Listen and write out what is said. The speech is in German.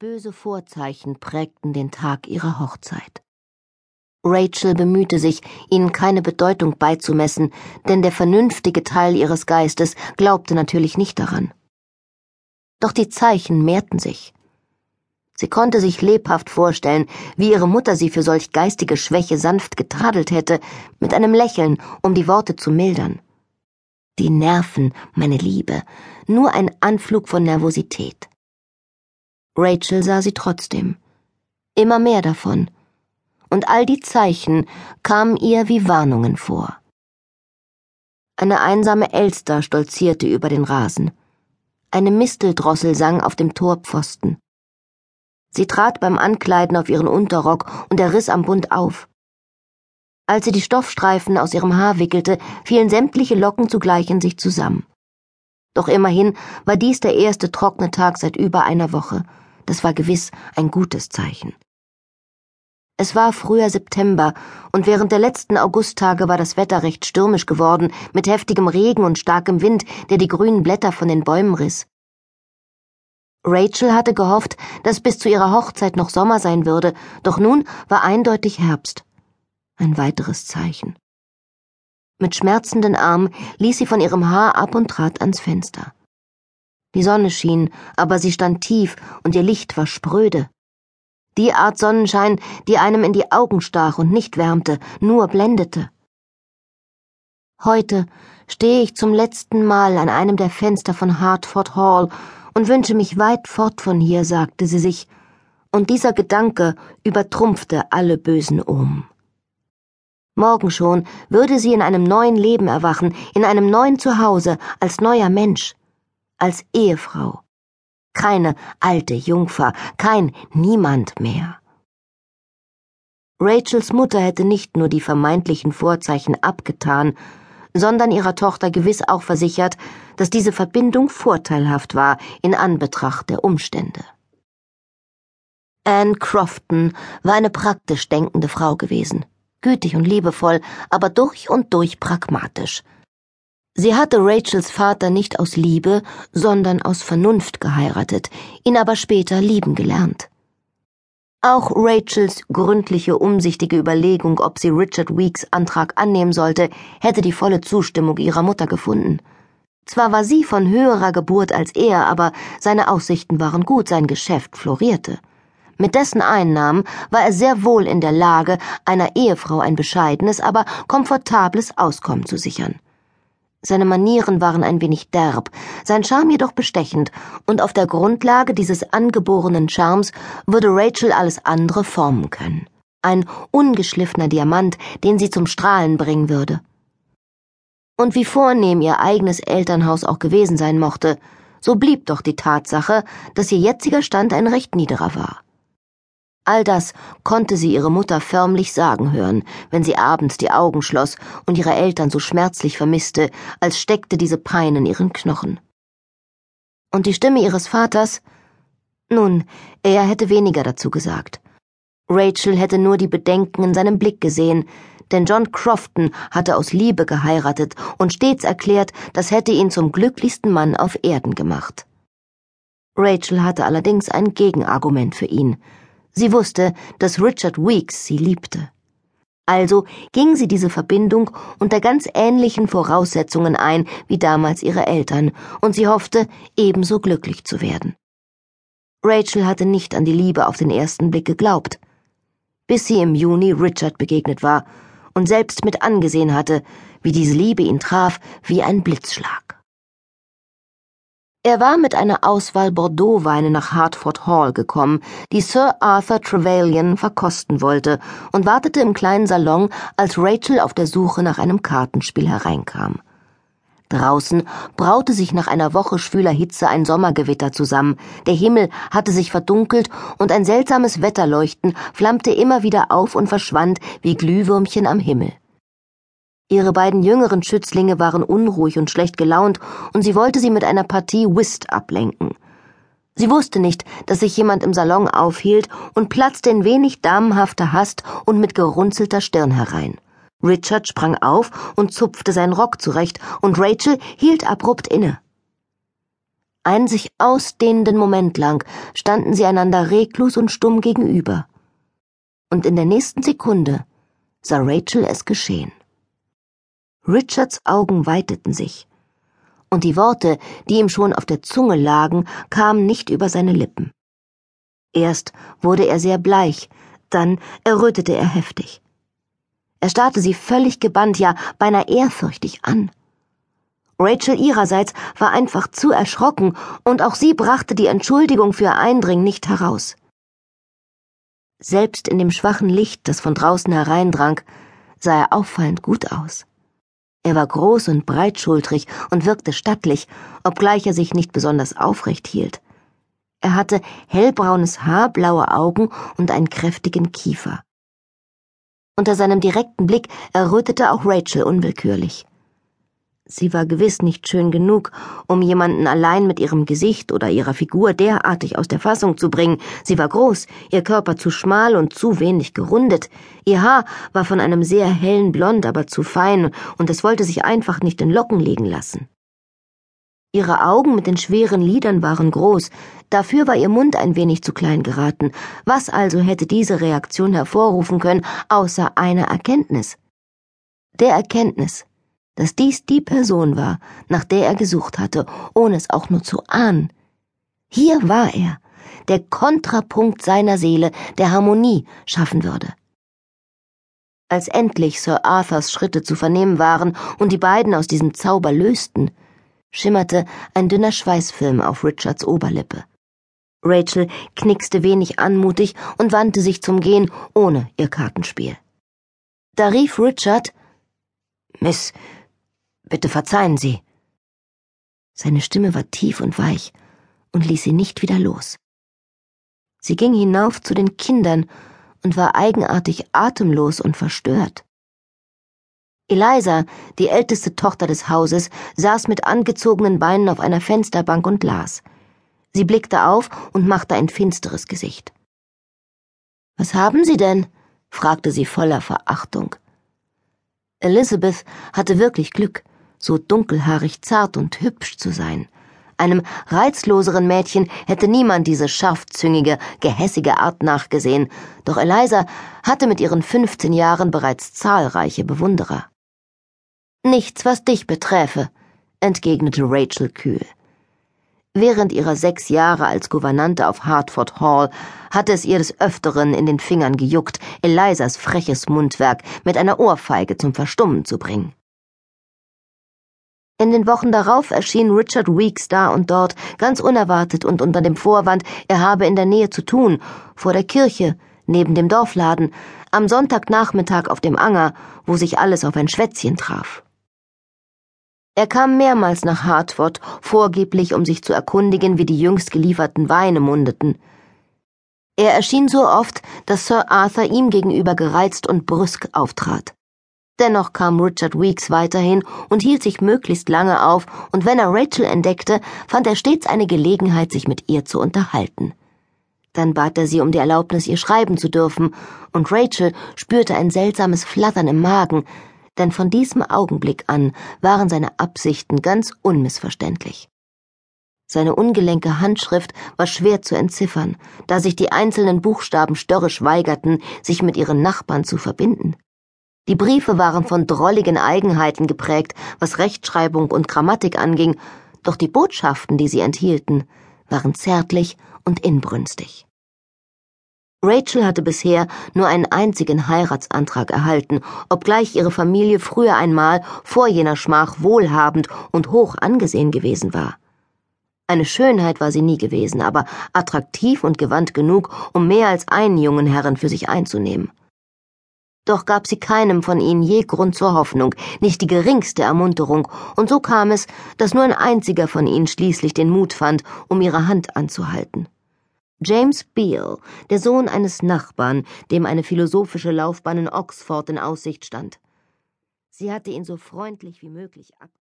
Böse Vorzeichen prägten den Tag ihrer Hochzeit. Rachel bemühte sich, ihnen keine Bedeutung beizumessen, denn der vernünftige Teil ihres Geistes glaubte natürlich nicht daran. Doch die Zeichen mehrten sich. Sie konnte sich lebhaft vorstellen, wie ihre Mutter sie für solch geistige Schwäche sanft getadelt hätte, mit einem Lächeln, um die Worte zu mildern. Die Nerven, meine Liebe, nur ein Anflug von Nervosität. Rachel sah sie trotzdem. Immer mehr davon. Und all die Zeichen kamen ihr wie Warnungen vor. Eine einsame Elster stolzierte über den Rasen. Eine Misteldrossel sang auf dem Torpfosten. Sie trat beim Ankleiden auf ihren Unterrock und er riss am Bund auf. Als sie die Stoffstreifen aus ihrem Haar wickelte, fielen sämtliche Locken zugleich in sich zusammen. Doch immerhin war dies der erste trockene Tag seit über einer Woche, das war gewiss ein gutes Zeichen. Es war früher September, und während der letzten Augusttage war das Wetter recht stürmisch geworden, mit heftigem Regen und starkem Wind, der die grünen Blätter von den Bäumen riss. Rachel hatte gehofft, dass bis zu ihrer Hochzeit noch Sommer sein würde, doch nun war eindeutig Herbst. Ein weiteres Zeichen. Mit schmerzenden Armen ließ sie von ihrem Haar ab und trat ans Fenster. Die Sonne schien, aber sie stand tief und ihr Licht war spröde. Die Art Sonnenschein, die einem in die Augen stach und nicht wärmte, nur blendete. Heute stehe ich zum letzten Mal an einem der Fenster von Hartford Hall und wünsche mich weit fort von hier, sagte sie sich, und dieser Gedanke übertrumpfte alle bösen Omen. Morgen schon würde sie in einem neuen Leben erwachen, in einem neuen Zuhause, als neuer Mensch als Ehefrau. Keine alte Jungfer, kein niemand mehr. Rachels Mutter hätte nicht nur die vermeintlichen Vorzeichen abgetan, sondern ihrer Tochter gewiss auch versichert, dass diese Verbindung vorteilhaft war in Anbetracht der Umstände. Anne Crofton war eine praktisch denkende Frau gewesen, gütig und liebevoll, aber durch und durch pragmatisch. Sie hatte Rachels Vater nicht aus Liebe, sondern aus Vernunft geheiratet, ihn aber später lieben gelernt. Auch Rachels gründliche, umsichtige Überlegung, ob sie Richard Weeks Antrag annehmen sollte, hätte die volle Zustimmung ihrer Mutter gefunden. Zwar war sie von höherer Geburt als er, aber seine Aussichten waren gut, sein Geschäft florierte. Mit dessen Einnahmen war er sehr wohl in der Lage, einer Ehefrau ein bescheidenes, aber komfortables Auskommen zu sichern. Seine Manieren waren ein wenig derb, sein Charme jedoch bestechend, und auf der Grundlage dieses angeborenen Charmes würde Rachel alles andere formen können. Ein ungeschliffener Diamant, den sie zum Strahlen bringen würde. Und wie vornehm ihr eigenes Elternhaus auch gewesen sein mochte, so blieb doch die Tatsache, dass ihr jetziger Stand ein recht niederer war. All das konnte sie ihre Mutter förmlich sagen hören, wenn sie abends die Augen schloss und ihre Eltern so schmerzlich vermisste, als steckte diese Pein in ihren Knochen. Und die Stimme ihres Vaters? Nun, er hätte weniger dazu gesagt. Rachel hätte nur die Bedenken in seinem Blick gesehen, denn John Crofton hatte aus Liebe geheiratet und stets erklärt, das hätte ihn zum glücklichsten Mann auf Erden gemacht. Rachel hatte allerdings ein Gegenargument für ihn. Sie wusste, dass Richard Weeks sie liebte. Also ging sie diese Verbindung unter ganz ähnlichen Voraussetzungen ein wie damals ihre Eltern, und sie hoffte, ebenso glücklich zu werden. Rachel hatte nicht an die Liebe auf den ersten Blick geglaubt, bis sie im Juni Richard begegnet war und selbst mit angesehen hatte, wie diese Liebe ihn traf wie ein Blitzschlag. Er war mit einer Auswahl Bordeaux-Weine nach Hertford Hall gekommen, die Sir Arthur Trevelyan verkosten wollte, und wartete im kleinen Salon, als Rachel auf der Suche nach einem Kartenspiel hereinkam. Draußen braute sich nach einer Woche schwüler Hitze ein Sommergewitter zusammen, der Himmel hatte sich verdunkelt und ein seltsames Wetterleuchten flammte immer wieder auf und verschwand wie Glühwürmchen am Himmel. Ihre beiden jüngeren Schützlinge waren unruhig und schlecht gelaunt, und sie wollte sie mit einer Partie Whist ablenken. Sie wusste nicht, dass sich jemand im Salon aufhielt und platzte in wenig damenhafter Hast und mit gerunzelter Stirn herein. Richard sprang auf und zupfte seinen Rock zurecht, und Rachel hielt abrupt inne. Einen sich ausdehnenden Moment lang standen sie einander reglos und stumm gegenüber. Und in der nächsten Sekunde sah Rachel es geschehen. Richards Augen weiteten sich, und die Worte, die ihm schon auf der Zunge lagen, kamen nicht über seine Lippen. Erst wurde er sehr bleich, dann errötete er heftig. Er starrte sie völlig gebannt, ja beinahe ehrfürchtig an. Rachel ihrerseits war einfach zu erschrocken, und auch sie brachte die Entschuldigung für ihr Eindringen nicht heraus. Selbst in dem schwachen Licht, das von draußen hereindrang, sah er auffallend gut aus. Er war groß und breitschultrig und wirkte stattlich, obgleich er sich nicht besonders aufrecht hielt. Er hatte hellbraunes Haar, blaue Augen und einen kräftigen Kiefer. Unter seinem direkten Blick errötete auch Rachel unwillkürlich. Sie war gewiss nicht schön genug, um jemanden allein mit ihrem Gesicht oder ihrer Figur derartig aus der Fassung zu bringen. Sie war groß, ihr Körper zu schmal und zu wenig gerundet. Ihr Haar war von einem sehr hellen Blond, aber zu fein, und es wollte sich einfach nicht in Locken legen lassen. Ihre Augen mit den schweren Lidern waren groß, dafür war ihr Mund ein wenig zu klein geraten. Was also hätte diese Reaktion hervorrufen können, außer einer Erkenntnis? Der Erkenntnis, dass dies die Person war, nach der er gesucht hatte, ohne es auch nur zu ahnen. Hier war er, der Kontrapunkt seiner Seele, der Harmonie schaffen würde. Als endlich Sir Arthurs Schritte zu vernehmen waren und die beiden aus diesem Zauber lösten, schimmerte ein dünner Schweißfilm auf Richards Oberlippe. Rachel knickste wenig anmutig und wandte sich zum Gehen ohne ihr Kartenspiel. Da rief Richard Miss, Bitte verzeihen Sie. Seine Stimme war tief und weich und ließ sie nicht wieder los. Sie ging hinauf zu den Kindern und war eigenartig atemlos und verstört. Eliza, die älteste Tochter des Hauses, saß mit angezogenen Beinen auf einer Fensterbank und las. Sie blickte auf und machte ein finsteres Gesicht. Was haben Sie denn? fragte sie voller Verachtung. Elizabeth hatte wirklich Glück so dunkelhaarig zart und hübsch zu sein. Einem reizloseren Mädchen hätte niemand diese scharfzüngige, gehässige Art nachgesehen, doch Eliza hatte mit ihren 15 Jahren bereits zahlreiche Bewunderer. Nichts, was dich beträfe, entgegnete Rachel kühl. Während ihrer sechs Jahre als Gouvernante auf Hartford Hall hatte es ihr des Öfteren in den Fingern gejuckt, Elizas freches Mundwerk mit einer Ohrfeige zum Verstummen zu bringen. In den Wochen darauf erschien Richard Weeks da und dort, ganz unerwartet und unter dem Vorwand, er habe in der Nähe zu tun, vor der Kirche, neben dem Dorfladen, am Sonntagnachmittag auf dem Anger, wo sich alles auf ein Schwätzchen traf. Er kam mehrmals nach Hartford, vorgeblich um sich zu erkundigen, wie die jüngst gelieferten Weine mundeten. Er erschien so oft, dass Sir Arthur ihm gegenüber gereizt und brüsk auftrat. Dennoch kam Richard Weeks weiterhin und hielt sich möglichst lange auf, und wenn er Rachel entdeckte, fand er stets eine Gelegenheit, sich mit ihr zu unterhalten. Dann bat er sie um die Erlaubnis, ihr schreiben zu dürfen, und Rachel spürte ein seltsames Flattern im Magen, denn von diesem Augenblick an waren seine Absichten ganz unmissverständlich. Seine ungelenke Handschrift war schwer zu entziffern, da sich die einzelnen Buchstaben störrisch weigerten, sich mit ihren Nachbarn zu verbinden. Die Briefe waren von drolligen Eigenheiten geprägt, was Rechtschreibung und Grammatik anging, doch die Botschaften, die sie enthielten, waren zärtlich und inbrünstig. Rachel hatte bisher nur einen einzigen Heiratsantrag erhalten, obgleich ihre Familie früher einmal vor jener Schmach wohlhabend und hoch angesehen gewesen war. Eine Schönheit war sie nie gewesen, aber attraktiv und gewandt genug, um mehr als einen jungen Herren für sich einzunehmen doch gab sie keinem von ihnen je Grund zur Hoffnung, nicht die geringste Ermunterung, und so kam es, dass nur ein einziger von ihnen schließlich den Mut fand, um ihre Hand anzuhalten. James Beale, der Sohn eines Nachbarn, dem eine philosophische Laufbahn in Oxford in Aussicht stand. Sie hatte ihn so freundlich wie möglich abge